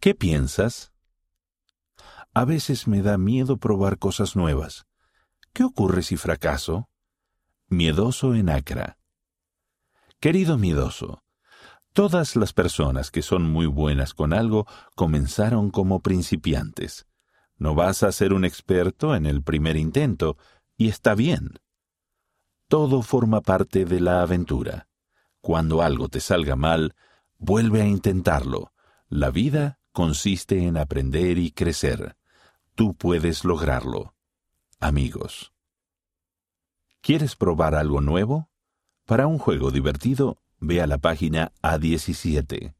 ¿Qué piensas? A veces me da miedo probar cosas nuevas. ¿Qué ocurre si fracaso? Miedoso en Acra. Querido miedoso, todas las personas que son muy buenas con algo comenzaron como principiantes. No vas a ser un experto en el primer intento, y está bien. Todo forma parte de la aventura. Cuando algo te salga mal, vuelve a intentarlo. La vida consiste en aprender y crecer. Tú puedes lograrlo. Amigos. ¿Quieres probar algo nuevo? Para un juego divertido, ve a la página A17.